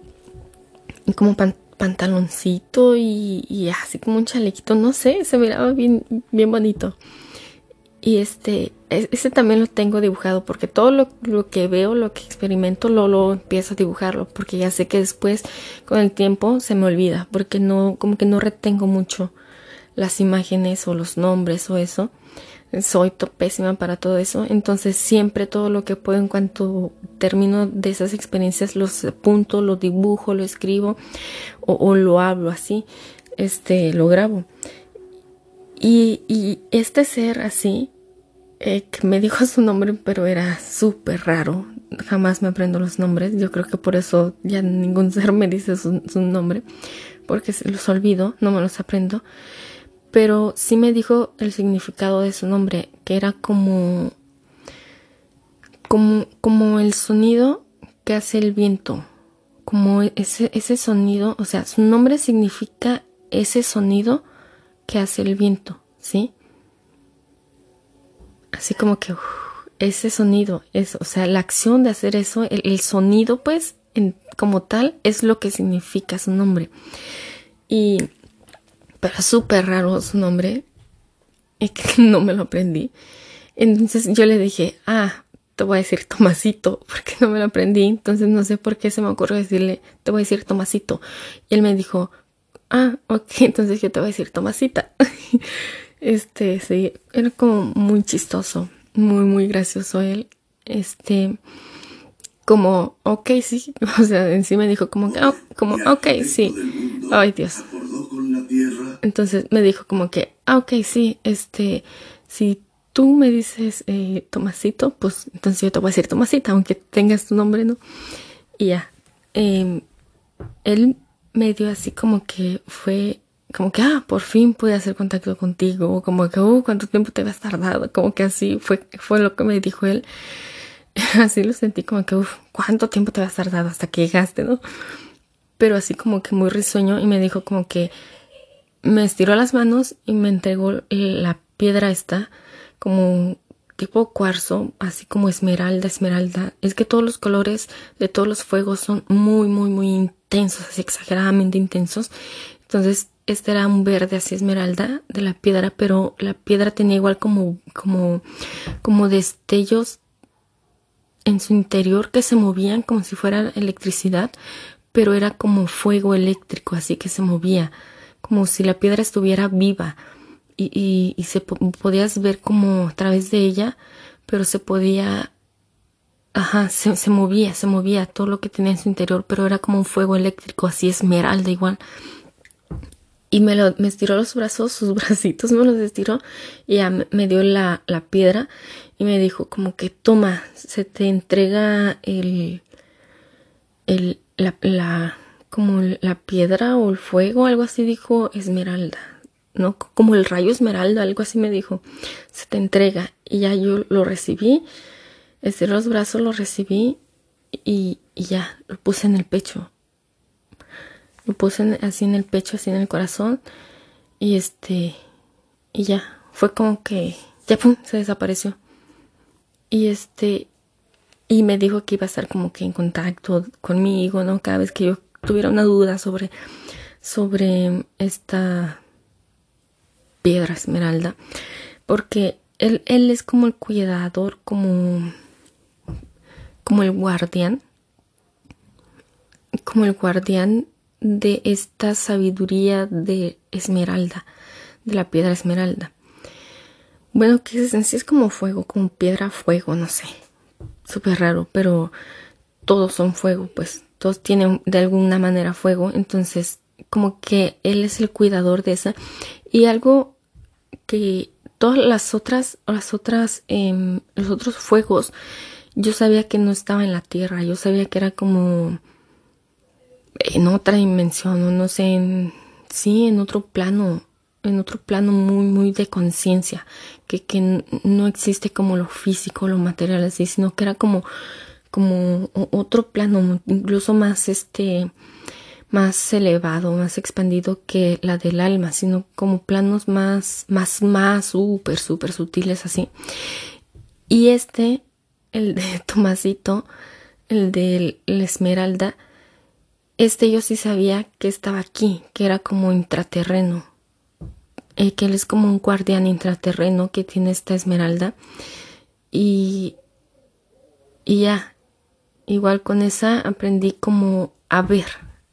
como pantaloncito y, así como un chalequito, no sé, se miraba bien, bien bonito. Y este, ese también lo tengo dibujado porque todo lo, lo, que veo, lo que experimento, lo, lo empiezo a dibujarlo porque ya sé que después con el tiempo se me olvida porque no, como que no retengo mucho las imágenes o los nombres o eso soy pésima para todo eso, entonces siempre todo lo que puedo en cuanto termino de esas experiencias los apunto, lo dibujo, lo escribo o, lo hablo así, este, lo grabo. Y, y este ser así, eh, que me dijo su nombre, pero era súper raro, jamás me aprendo los nombres, yo creo que por eso ya ningún (laughs) ser me dice su, su nombre, porque los olvido, no me los aprendo. Pero sí me dijo el significado de su nombre, que era como, como, como el sonido que hace el viento, como ese, ese sonido, o sea, su nombre significa ese sonido que hace el viento, ¿sí? Así como que ese sonido, es, o sea, la acción de hacer eso, el, sonido, pues, en, como tal, es lo que significa su nombre. Y pero súper raro su nombre y (laughs) que no me lo aprendí. Entonces yo le dije, ah, te voy a decir Tomasito, (laughs) porque no me lo aprendí. Entonces no sé por qué se me ocurrió decirle, te voy a decir Tomasito. Y él me dijo, ah, ok, (laughs) entonces yo te voy a decir Tomasita. (laughs) este, sí, era como muy chistoso, muy, muy gracioso él. Este, como, ok, sí, (laughs) o sea, en sí me dijo como, oh, como, ok, sí. Ay, Dios. Entonces me dijo como que, ah, ok, sí, este, si tú me dices eh, Tomasito, pues entonces yo te voy a decir Tomasita, aunque tengas tu nombre, ¿no? Y ya, em, él me dio así como que fue, como que, ah, por fin pude hacer contacto contigo, como que, uh, cuánto tiempo te habías tardado, como que así fue, fue lo que me dijo él. (laughs) así lo sentí como que, uff, cuánto tiempo te habías tardado hasta que llegaste, ¿no? Pero así como que muy risueño y me dijo como que, me estiró las manos y me entregó la piedra esta como tipo cuarzo, así como esmeralda, esmeralda. Es que todos los colores de todos los fuegos son muy, muy, muy intensos, así exageradamente intensos. Entonces, este era un verde así esmeralda de la piedra, pero la piedra tenía igual como, como, como destellos en su interior que se movían como si fuera electricidad, pero era como fuego eléctrico, así que se movía, como si la piedra estuviera viva y, se podías ver como a través de ella, pero se podía, ajá, se, se movía, se movía todo lo que tenía en su interior, pero era como un fuego eléctrico, así esmeralda igual. Y me, lo, me estiró los brazos, sus (laughs) bracitos me los estiró y ya me, dio la, la, piedra y me dijo como que toma, se te entrega el, el, la, la, como la piedra o el fuego, algo así dijo Esmeralda, ¿no? Como el rayo Esmeralda, algo así me dijo, se te entrega y ya yo lo recibí, estiré los brazos, lo recibí y, y ya lo puse en el pecho lo puse así en el pecho, así en el corazón. Y este, y ya, fue como que, ya pum, se desapareció. Y este, y me dijo que iba a estar como que en contacto conmigo, ¿no? Cada vez que yo tuviera una duda sobre, sobre esta piedra esmeralda. Porque él, él es como el cuidador, como, como el guardián. Como el guardián de esta sabiduría de esmeralda, de la piedra esmeralda. Bueno, que en sí es como fuego, como piedra fuego, no sé. Súper raro, pero todos son fuego, pues todos tienen de alguna manera fuego, entonces como que él es el cuidador de esa. Y algo que todas las otras, las otras, eh, los otros fuegos, yo sabía que no estaba en la tierra, yo sabía que era como en otra dimensión, no sé, en, sí, en otro plano, en otro plano muy, muy de conciencia, que, que no existe como lo físico, lo material así, sino que era como, como otro plano, incluso más este, más elevado, más expandido que la del alma, sino como planos más, más, más súper, súper sutiles así. Y este, el de (laughs) Tomasito, el de la Esmeralda, este yo sí sabía que estaba aquí, que era como intraterreno, eh, que él es como un guardián intraterreno que tiene esta esmeralda. Y, y ya, igual con esa aprendí como a ver,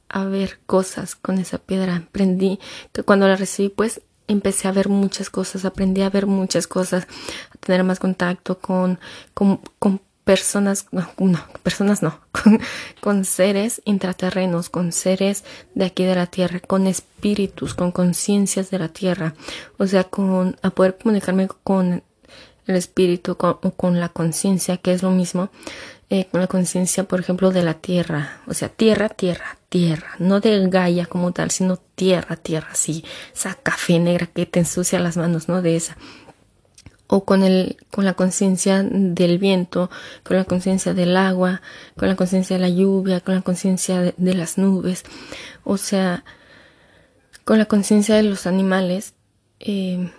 a ver cosas con esa piedra. Aprendí que cuando la recibí, pues empecé a ver muchas cosas, aprendí a ver muchas cosas, a tener más contacto con, con, personas, no, personas no, (laughs) con, seres intraterrenos, con seres de aquí de la tierra, con espíritus, con conciencias de la tierra, o sea, con a poder comunicarme con el espíritu o con la conciencia, que es lo mismo, eh, con la conciencia, por ejemplo, de la tierra, o sea, tierra, tierra, tierra, no de Gaia como tal, sino tierra, tierra, sí, esa café negra que te ensucia las manos, ¿no? De esa o con el con la conciencia del viento, con la conciencia del agua, con la conciencia de la lluvia, con la conciencia de, las nubes, o sea, con la conciencia de los animales. Eh,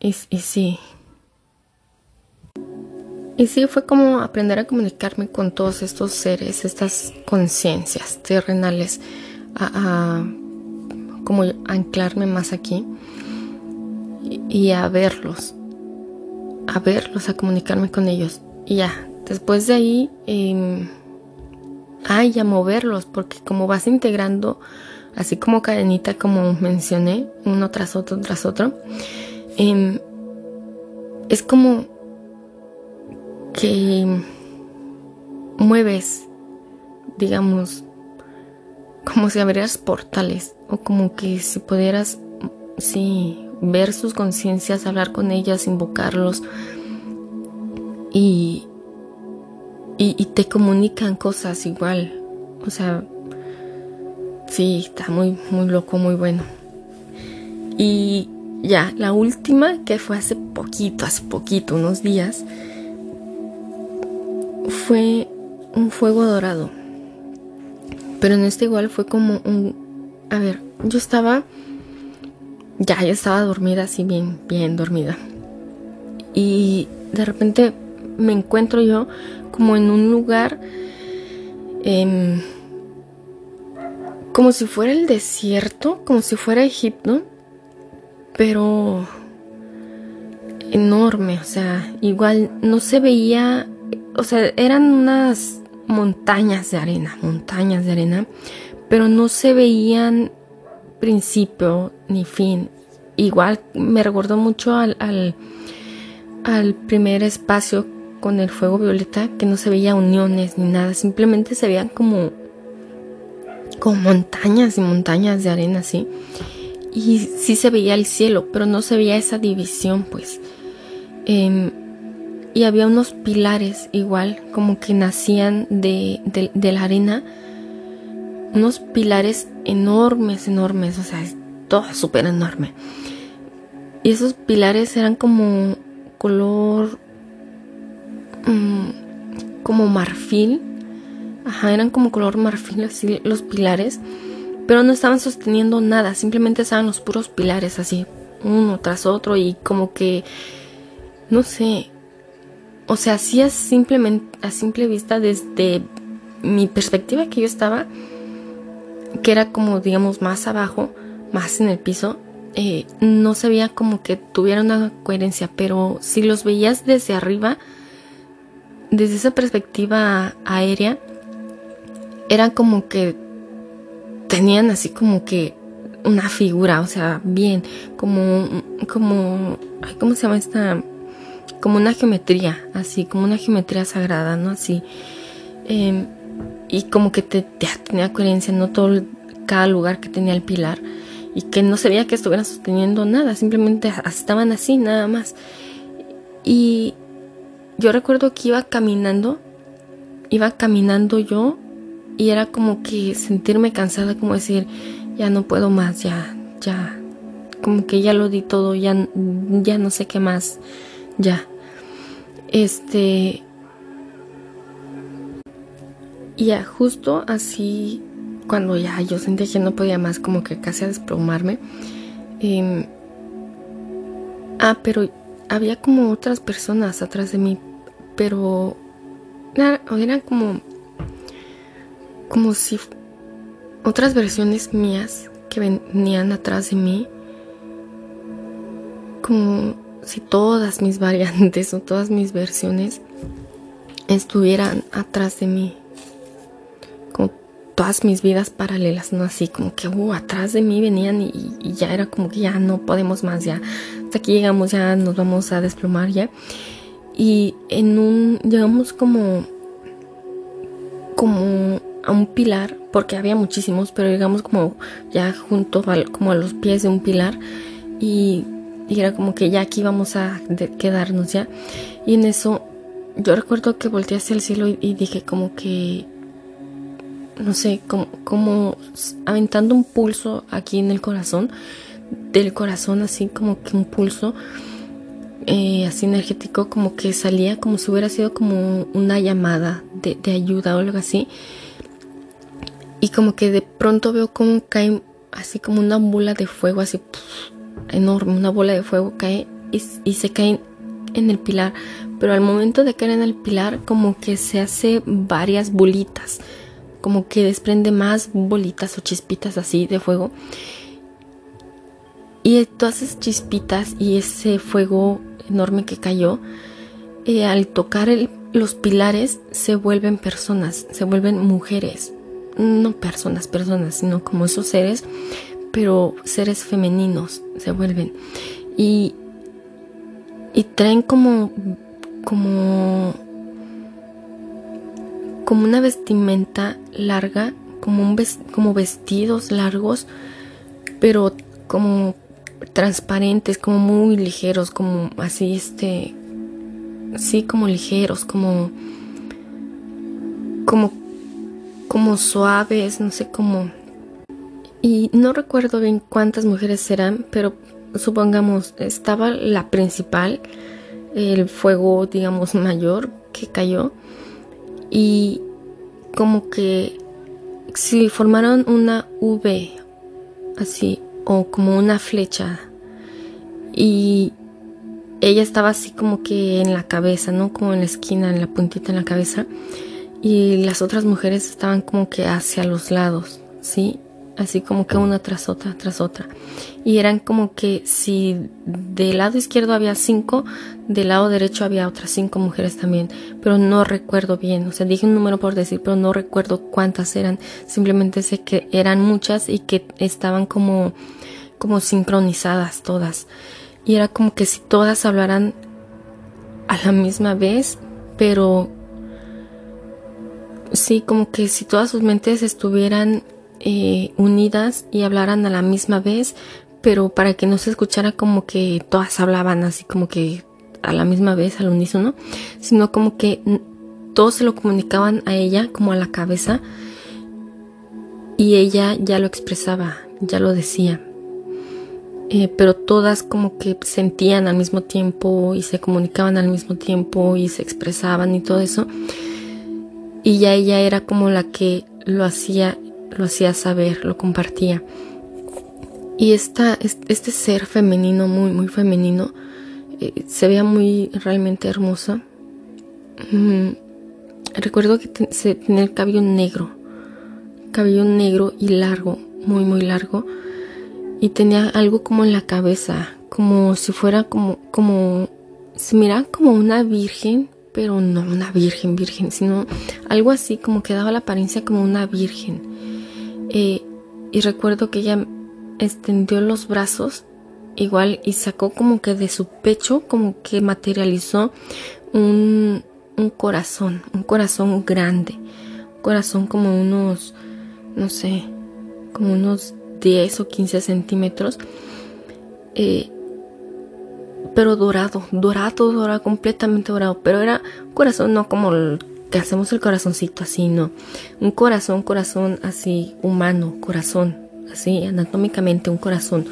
y, y, sí. Y sí, fue como aprender a comunicarme con todos estos seres, estas conciencias terrenales, a, como anclarme más aquí y a verlos a verlos, a comunicarme con ellos. Y ya, después de ahí, eh, ay, a moverlos, porque como vas integrando, así como cadenita, como mencioné, uno tras otro, tras otro, em, es como que mueves, digamos, como si abrieras portales, o como que si pudieras, sí, ver sus conciencias, hablar con ellas, invocarlos y, y, te comunican cosas igual. O sea, sí, está muy, muy loco, muy bueno. Y ya, la última que fue hace poquito, hace poquito, unos días, fue un fuego dorado. Pero en este igual fue como un... A ver, yo estaba ya yo estaba dormida, así bien, bien dormida. Y de repente me encuentro yo como en un lugar em, como si fuera el desierto, como si fuera Egipto, pero enorme, o sea, igual no se veía, o sea, eran unas montañas de arena, montañas de arena, pero no se veían principio ni fin. Igual me recordó mucho al, al, primer espacio con el fuego violeta, que no se veía uniones ni nada, simplemente se veían como, como montañas y montañas de arena, así. Y sí se veía el cielo, pero no se veía esa división, pues. Em, y había unos pilares igual, como que nacían de, de, la arena. Unos pilares enormes, enormes, o sea, todo súper enorme. Y esos pilares eran como color mm, como marfil. Ajá, eran como color marfil así los pilares. Pero no estaban sosteniendo nada, simplemente estaban los puros pilares así, uno tras otro y como que no sé, o sea, así simplemente a simple vista desde mi perspectiva que yo estaba, que era como digamos más abajo, más en el piso, eh, no se veía como que tuviera una coherencia, pero si los veías desde arriba, desde esa perspectiva aérea, eran como que tenían así como que una figura, o sea, bien, como, como, ¿cómo se llama esta? Como una geometría, así, como una geometría sagrada, ¿no? Así. Em, y como que te, tenía coherencia, no todo cada lugar que tenía el pilar. Y que no se veía que estuvieran sosteniendo nada, simplemente estaban así, nada más. Y yo recuerdo que iba caminando, iba caminando yo y era como que sentirme cansada, como decir, ya no puedo más, ya, ya, como que ya lo di todo, ya, ya no sé qué más, ya. Este. Y ya justo así, cuando ya yo sentía que no podía más, como que casi a desplomarme. Em, ah, pero había como otras personas atrás de mí, pero eran como, como si otras versiones mías que venían atrás de mí, como si todas mis variantes o todas mis versiones estuvieran atrás de mí, como todas mis vidas paralelas, no así como que uh, atrás de mí venían y, ya era como que ya no podemos más, ya hasta aquí llegamos, ya nos vamos a desplomar ya. Y en un, llegamos como, como a un pilar, porque había muchísimos, pero llegamos como ya junto como a los pies de un pilar y y era como que ya aquí vamos a quedarnos ya. Y en eso yo recuerdo que volteé hacia el cielo y, dije como que, no sé, como, como aventando un pulso aquí en el corazón, del corazón así como que un pulso. Eh, así energético como que salía como si hubiera sido como una llamada de, ayuda o algo así y como que de pronto veo como cae así como una bola de fuego así enorme, una bola de fuego cae y, se cae en el pilar, pero al momento de caer en el pilar como que se hace varias bolitas, como que desprende más bolitas o chispitas así de fuego. Y todas esas chispitas y ese fuego enorme que cayó, eh, al tocar los pilares se vuelven personas, se vuelven mujeres, no personas, personas, sino como esos seres pero seres femeninos se vuelven. Y, y traen como, como, como una vestimenta larga, como, un como vestidos largos, pero como transparentes, como muy ligeros, como así, este, sí, como ligeros, como, como, como suaves, no sé, como y no recuerdo bien cuántas mujeres eran, pero supongamos, estaba la principal, el fuego, digamos, mayor que cayó. Y como que si formaron una V, así, o como una flecha. Y ella estaba así como que en la cabeza, ¿no? Como en la esquina, en la puntita en la cabeza. Y las otras mujeres estaban como que hacia los lados, ¿sí? Así como que una tras otra, tras otra. Y eran como que si del lado izquierdo había cinco, del lado derecho había otras cinco mujeres también, pero no recuerdo bien, o sea, dije un número por decir, pero no recuerdo cuántas eran, simplemente sé que eran muchas y que estaban como, como sincronizadas todas. Y era como que si todas hablaran a la misma vez, pero sí, como que si todas sus mentes estuvieran eh, unidas y hablaran a la misma vez, pero para que no se escuchara como que todas hablaban así como que a la misma vez, al unísono, sino como que todos se lo comunicaban a ella, como a la cabeza, y ella ya lo expresaba, ya lo decía. Eh, pero todas como que sentían al mismo tiempo y se comunicaban al mismo tiempo y se expresaban y todo eso. Y ya ella era como la que lo hacía lo hacía saber, lo compartía. Y esta, este ser femenino, muy, muy femenino, eh, se veía muy realmente hermosa. Mm, recuerdo que tenía el cabello negro, cabello negro y largo, muy, muy largo. Y tenía algo como en la cabeza, como si fuera como, como, se miraba como una virgen, pero no una virgen, virgen, sino algo así como que daba la apariencia como una virgen. Y recuerdo que ella extendió los brazos igual y sacó como que de su pecho como que materializó un, un corazón, un corazón grande, un corazón como unos, no sé, como unos 10 o 15 centímetros, eh, pero dorado, dorado, dorado, completamente dorado, pero era un corazón no como el que hacemos el corazoncito así, no. Un corazón, corazón así, humano, corazón, así, anatómicamente un corazón.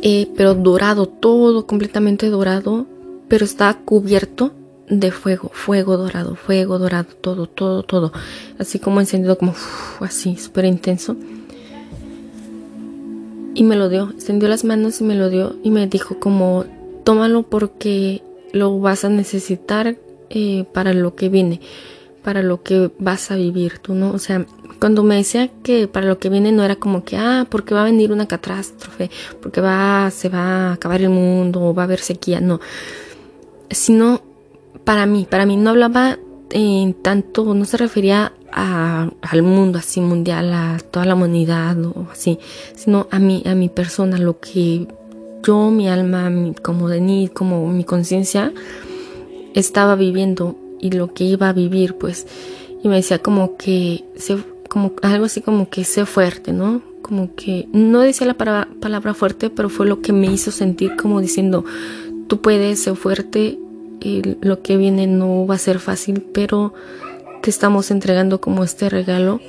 Eh, pero dorado, todo completamente dorado, pero está cubierto de fuego, fuego dorado, fuego dorado, todo, todo, todo. Así como encendido, como así, súper intenso. Y me lo dio, extendió las manos y me lo dio y me dijo como, tómalo porque lo vas a necesitar eh, para lo que viene, para lo que vas a vivir tú, ¿no? O sea, cuando me decía que para lo que viene no era como que, ah, porque va a venir una catástrofe, porque va, se va a acabar el mundo o va a haber sequía, no. Sino para mí, para mí no hablaba en tanto, no se refería a, al mundo así mundial, a toda la humanidad o así, sino a mí, a mi persona, lo que yo, mi alma, como Denis, como mi conciencia, estaba viviendo y lo que iba a vivir, pues, y me decía como que, como algo así como que sé fuerte, ¿no? Como que no decía la palabra, fuerte, pero fue lo que me hizo sentir como diciendo, tú puedes ser fuerte, y lo que viene no va a ser fácil, pero te estamos entregando como este regalo.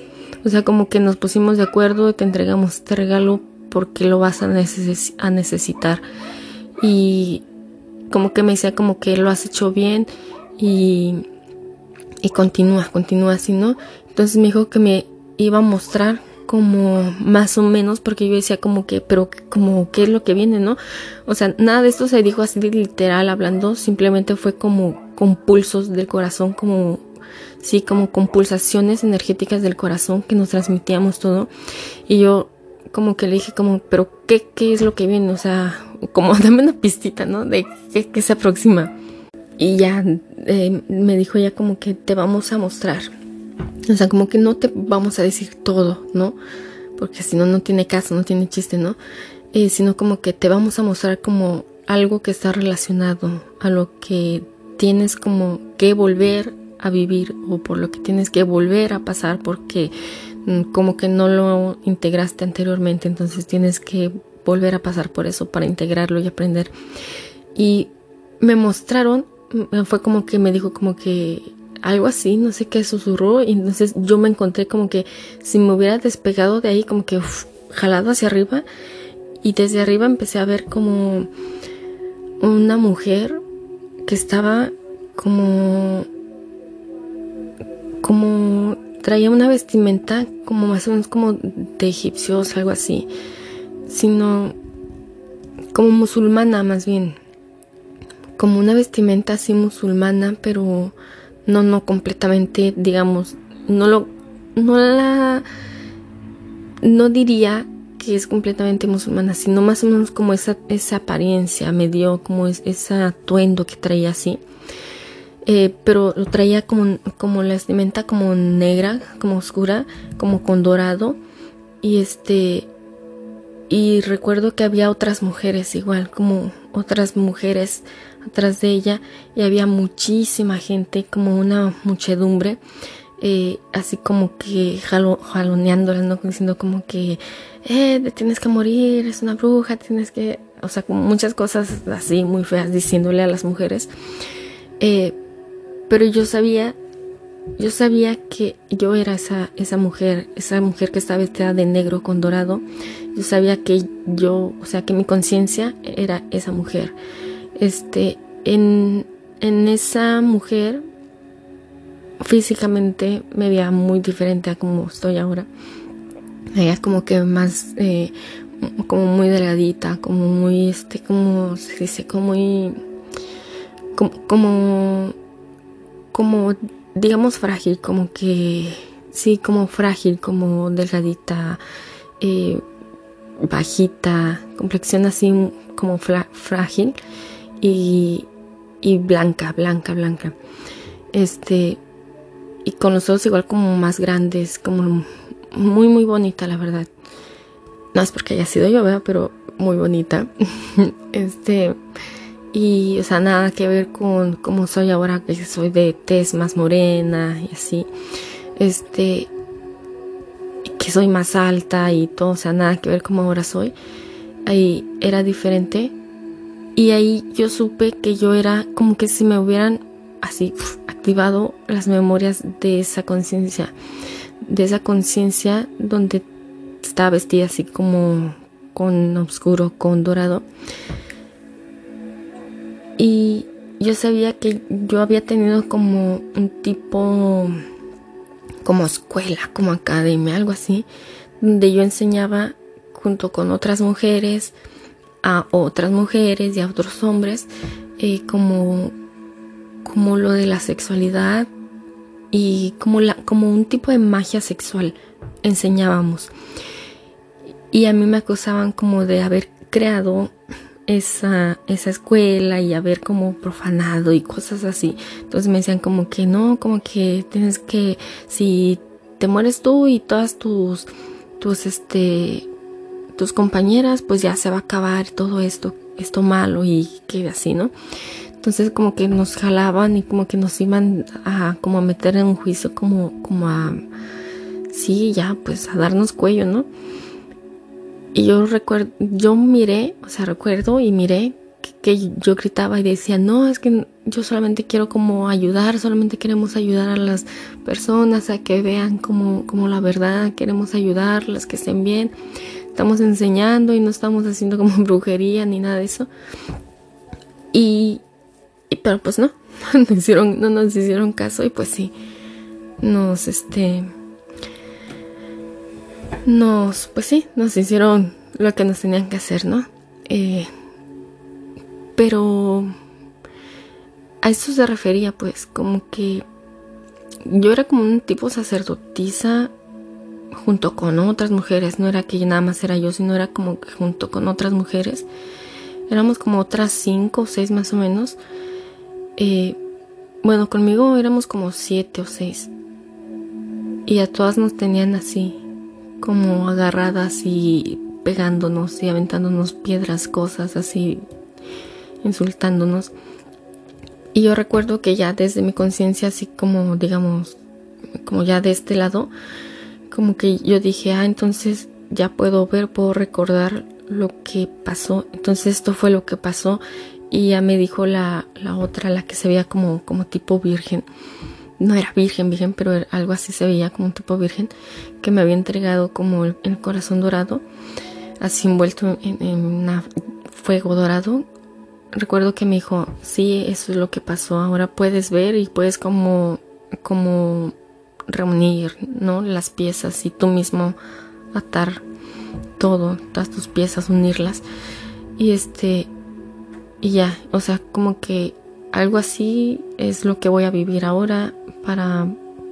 O sea, como que nos pusimos de acuerdo y te entregamos este regalo porque lo vas a necesitar. Y como que me decía como que lo has hecho bien y, y continúa, continúa así, ¿no? Entonces me dijo que me iba a mostrar como más o menos porque yo decía como que pero como qué es lo que viene no o sea nada de esto se dijo así literal hablando simplemente fue como compulsos del corazón como sí como compulsaciones energéticas del corazón que nos transmitíamos todo y yo como que le dije como, pero ¿qué, qué es lo que viene? O sea, como (laughs) dame una pistita, ¿no? De qué, se aproxima. Y ya eh, me dijo ya como que te vamos a mostrar. O sea, como que no te vamos a decir todo, ¿no? Porque si no, no tiene caso, no tiene chiste, ¿no? Eh, sino como que te vamos a mostrar como algo que está relacionado a lo que tienes como que volver a vivir o por lo que tienes que volver a pasar porque Mm, como que no lo integraste anteriormente, entonces tienes que volver a pasar por eso para integrarlo y aprender. Y me mostraron, fue como que me dijo como que algo así, no sé qué susurró, y entonces yo me encontré como que si me hubiera despegado de ahí, como que jalado hacia arriba, y desde arriba empecé a ver como una mujer que estaba como como traía una vestimenta como más o menos como de egipcios, algo así, sino como musulmana más bien, como una vestimenta así musulmana, pero no, no completamente, digamos, no lo, no la, no diría que es completamente musulmana, sino más o menos como esa, esa apariencia, me dio como ese atuendo que traía así. Eh, pero lo traía como, como la vestimenta como negra, como oscura, como con dorado. Y este, y recuerdo que había otras mujeres igual, como otras mujeres atrás de ella, y había muchísima gente, como una muchedumbre. Eh, así como que jalo, jaloneándolas, ¿no? Diciendo como que, eh, tienes que morir, es una bruja, tienes que, o sea, como muchas cosas así muy feas diciéndole a las mujeres. Eh, pero yo sabía, yo sabía que yo era esa, esa mujer, esa mujer que estaba vestida de negro con dorado. Yo sabía que yo, o sea, que mi conciencia era esa mujer. Este, en, en esa mujer físicamente me veía muy diferente a como estoy ahora. Me veía como que más, eh, como muy delgadita, como muy, este, como se dice, como muy, como, como, digamos frágil, como que, sí, como frágil, como delgadita, eh, bajita, complexión así como frágil y, y blanca, blanca, blanca. Este, y con los ojos igual como más grandes, como muy muy bonita la verdad. No es porque haya sido yo, pero muy bonita. (laughs) este y o sea, nada que ver con cómo soy ahora que soy de tez más morena y así. Este que soy más alta y todo, o sea, nada que ver como ahora soy. Ahí era diferente. Y ahí yo supe que yo era como que si me hubieran así activado las memorias de esa conciencia, de esa conciencia donde estaba vestida así como con oscuro, con dorado. Y yo sabía que yo había tenido como un tipo, como escuela, como academia, algo así, donde yo enseñaba junto con otras mujeres, a otras mujeres y a otros hombres, eh, como como lo de la sexualidad y como, la, como un tipo de magia sexual enseñábamos. Y a mí me acusaban como de haber creado esa, esa escuela y haber como profanado y cosas así. Entonces me decían como que no, como que tienes que, si te mueres tú y todas tus, tus, este, tus compañeras, pues ya se va a acabar todo esto, esto malo y que así, ¿no? Entonces como que nos jalaban y como que nos iban a como a meter en un juicio como, como a, sí, ya, pues a darnos cuello, ¿no? Y yo recuerdo, yo miré, o sea, recuerdo y miré que, yo gritaba y decía, no, es que yo solamente quiero como ayudar, solamente queremos ayudar a las personas a que vean como, como la verdad, queremos ayudarlas, que estén bien, estamos enseñando y no estamos haciendo como (laughs) brujería ni nada de eso. Y, pero pues no, (laughs) no, hicieron, no nos hicieron caso y pues sí, nos, este, nos, pues sí, nos hicieron lo que nos tenían que hacer, ¿no? Eh, pero a eso se refería, pues, como que yo era como un tipo sacerdotisa junto con otras mujeres, no era que nada más era yo, sino era como que junto con otras mujeres, éramos como otras cinco o seis más o menos, eh, bueno, conmigo éramos como siete o seis. Y a todas nos tenían así, como agarradas y pegándonos y aventándonos piedras, cosas así, insultándonos. Y yo recuerdo que ya desde mi conciencia, así como, digamos, como ya de este lado, como que yo dije, ah, entonces ya puedo ver, puedo recordar lo que pasó. Entonces esto fue lo que pasó y ya me dijo la, la otra, la que se veía como, como tipo virgen. No era virgen, virgen, pero algo así se veía como un tipo virgen, que me había entregado como el, corazón dorado, así envuelto en, un fuego dorado. Recuerdo que me dijo, sí, eso es lo que pasó, ahora puedes ver y puedes como, como reunir, ¿no? Las piezas y tú mismo atar todo, todas tus piezas, unirlas. Y este, y ya, o sea, como que algo así es lo que voy a vivir ahora para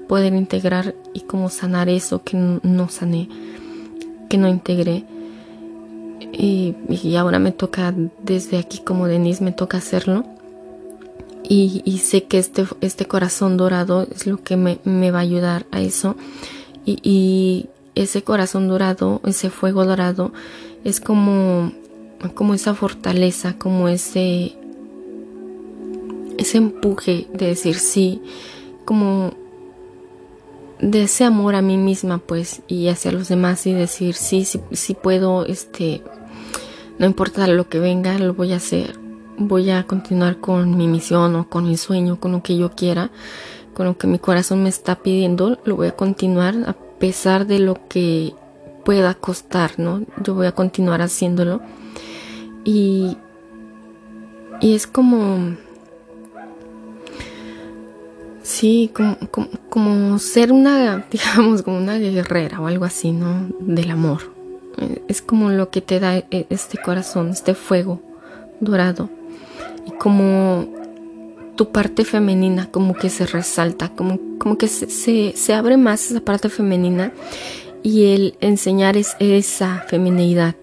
poder integrar y como sanar eso que no sané. que no integré. Y, ahora me toca, desde aquí como Denise, me toca hacerlo. Y, sé que este, este corazón dorado es lo que me, va a ayudar a eso. Y, y, ese corazón dorado, ese fuego dorado, es como, como esa fortaleza, como ese, ese empuje de decir sí, como de ese amor a mí misma, pues, y hacia los demás y decir sí, sí, sí puedo, este, no importa lo que venga, lo voy a hacer. Voy a continuar con mi misión o con mi sueño, con lo que yo quiera, con lo que mi corazón me está pidiendo, lo voy a continuar a pesar de lo que pueda costar, ¿no? Yo voy a continuar haciéndolo. Y, y es como, sí, como, como, ser una, (laughs) digamos, como una guerrera o algo así, ¿no? Del amor es como lo que te da e, este corazón, este fuego dorado. Y como tu parte femenina como que se resalta, como, como que se, se, abre más esa parte femenina y el enseñar es esa feminidad,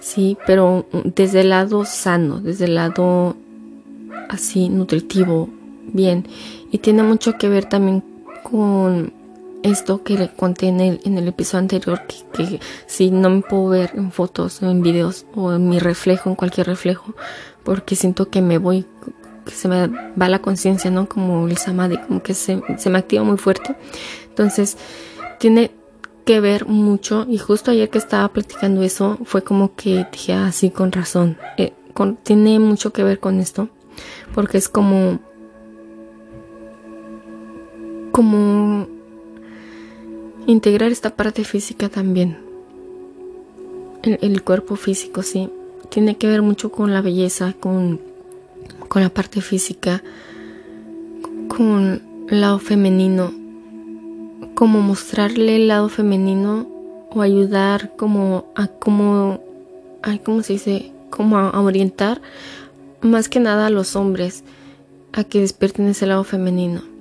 ¿sí? Pero desde el lado sano, desde el lado así nutritivo, bien. Y tiene mucho que ver también con esto que le conté en el, en el episodio anterior, que, si no me puedo ver en fotos o en videos o en mi reflejo, en cualquier reflejo, porque siento que me voy, que se me va la conciencia, ¿no? Como el samadhi, como que se, se me activa muy fuerte. Entonces, tiene que ver mucho y justo ayer que estaba platicando eso fue como que dije así ah, con razón eh, tiene mucho que ver con esto porque es como como Integrar esta parte física también. El, cuerpo físico, sí. Tiene que ver mucho con la belleza, con, con la parte física, con el lado femenino. Como mostrarle el lado femenino o ayudar como a ay, ¿cómo se dice? A orientar más que nada a los hombres a que despierten ese lado femenino.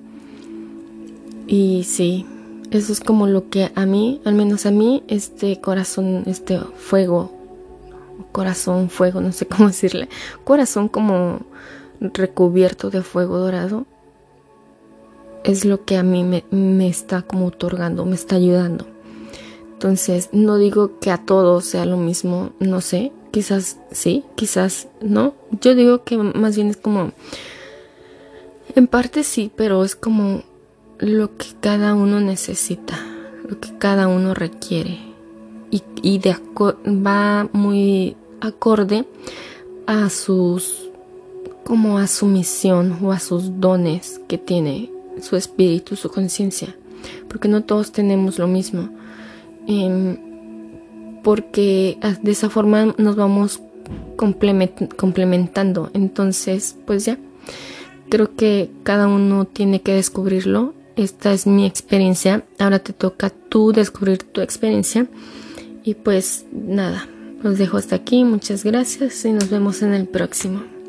Y sí, eso es como lo que a mí, al menos a mí, este corazón, este fuego, corazón, fuego, no sé (laughs) cómo decirle, corazón como recubierto de fuego dorado, es lo que a mí me, me está como otorgando, me está ayudando. Entonces, no digo que a todos sea lo mismo, no sé, quizás sí, quizás no. Yo digo que más bien es como, en parte sí, pero es como lo que cada uno necesita, lo que cada uno requiere. Y, de va muy acorde a sus como a su misión o a sus dones que tiene su espíritu, su conciencia, porque no todos tenemos lo mismo, em, porque de esa forma nos vamos complementando, entonces pues ya, creo que cada uno tiene que descubrirlo esta es mi experiencia. Ahora te toca tú descubrir tu experiencia. Y pues nada, los dejo hasta aquí. Muchas gracias y nos vemos en el próximo.